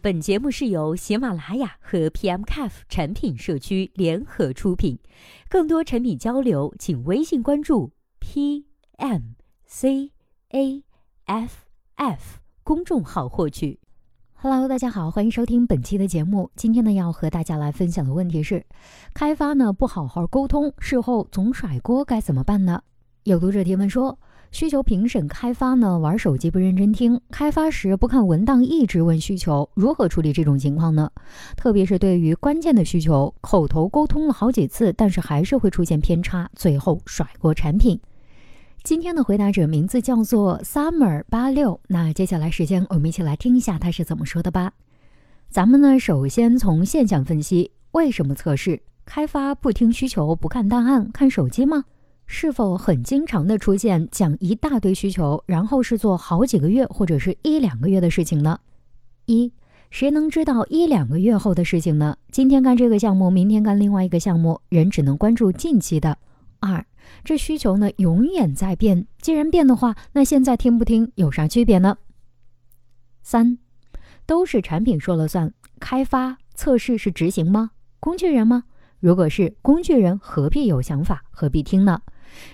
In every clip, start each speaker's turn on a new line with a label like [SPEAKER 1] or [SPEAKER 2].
[SPEAKER 1] 本节目是由喜马拉雅和 PMCAF 产品社区联合出品，更多产品交流，请微信关注 PMCAFF 公众号获取。Hello，大家好，欢迎收听本期的节目。今天呢，要和大家来分享的问题是：开发呢不好好沟通，事后总甩锅，该怎么办呢？有读者提问说。需求评审开发呢，玩手机不认真听，开发时不看文档，一直问需求，如何处理这种情况呢？特别是对于关键的需求，口头沟通了好几次，但是还是会出现偏差，最后甩锅产品。今天的回答者名字叫做 Summer 八六，那接下来时间我们一起来听一下他是怎么说的吧。咱们呢，首先从现象分析，为什么测试开发不听需求，不看档案，看手机吗？是否很经常的出现讲一大堆需求，然后是做好几个月或者是一两个月的事情呢？一，谁能知道一两个月后的事情呢？今天干这个项目，明天干另外一个项目，人只能关注近期的。二，这需求呢永远在变，既然变的话，那现在听不听有啥区别呢？三，都是产品说了算，开发测试是执行吗？工具人吗？如果是工具人，何必有想法？何必听呢？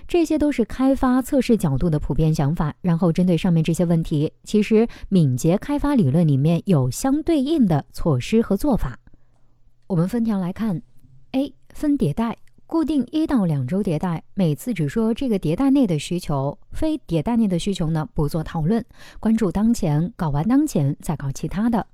[SPEAKER 1] 这些都是开发测试角度的普遍想法。然后针对上面这些问题，其实敏捷开发理论里面有相对应的措施和做法。我们分条来看：A 分迭代，固定一到两周迭代，每次只说这个迭代内的需求，非迭代内的需求呢不做讨论，关注当前，搞完当前再搞其他的。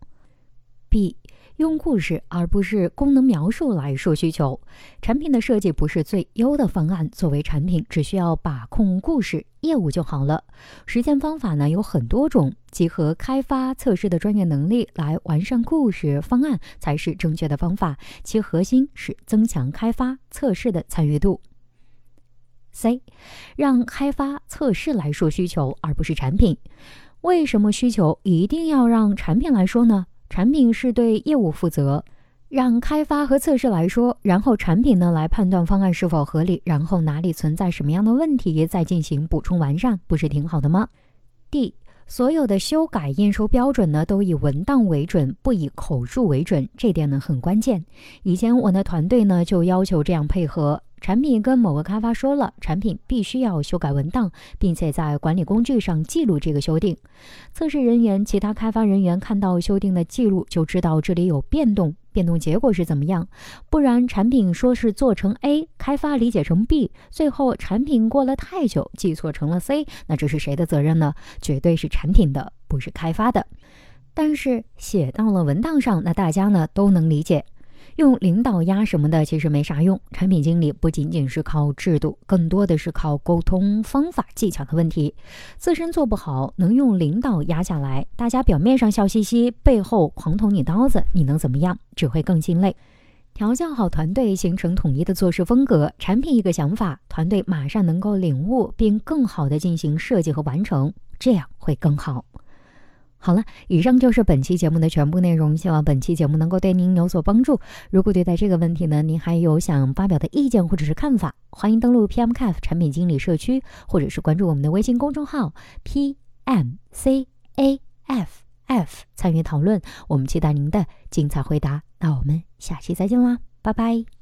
[SPEAKER 1] B 用故事而不是功能描述来说需求，产品的设计不是最优的方案。作为产品，只需要把控故事业务就好了。实践方法呢有很多种，集合开发测试的专业能力来完善故事方案才是正确的方法。其核心是增强开发测试的参与度。C，让开发测试来说需求而不是产品。为什么需求一定要让产品来说呢？产品是对业务负责，让开发和测试来说，然后产品呢来判断方案是否合理，然后哪里存在什么样的问题，再进行补充完善，不是挺好的吗？D，所有的修改验收标准呢都以文档为准，不以口述为准，这点呢很关键。以前我的团队呢就要求这样配合。产品跟某个开发说了，产品必须要修改文档，并且在管理工具上记录这个修订。测试人员、其他开发人员看到修订的记录，就知道这里有变动，变动结果是怎么样。不然，产品说是做成 A，开发理解成 B，最后产品过了太久记错成了 C，那这是谁的责任呢？绝对是产品的，不是开发的。但是写到了文档上，那大家呢都能理解。用领导压什么的其实没啥用。产品经理不仅仅是靠制度，更多的是靠沟通方法技巧的问题。自身做不好，能用领导压下来，大家表面上笑嘻嘻，背后狂捅你刀子，你能怎么样？只会更心累。调教好团队，形成统一的做事风格。产品一个想法，团队马上能够领悟，并更好的进行设计和完成，这样会更好。好了，以上就是本期节目的全部内容。希望本期节目能够对您有所帮助。如果对待这个问题呢，您还有想发表的意见或者是看法，欢迎登录 PMCAF 产品经理社区，或者是关注我们的微信公众号 PMCAF F 参与讨论。我们期待您的精彩回答。那我们下期再见啦，拜拜。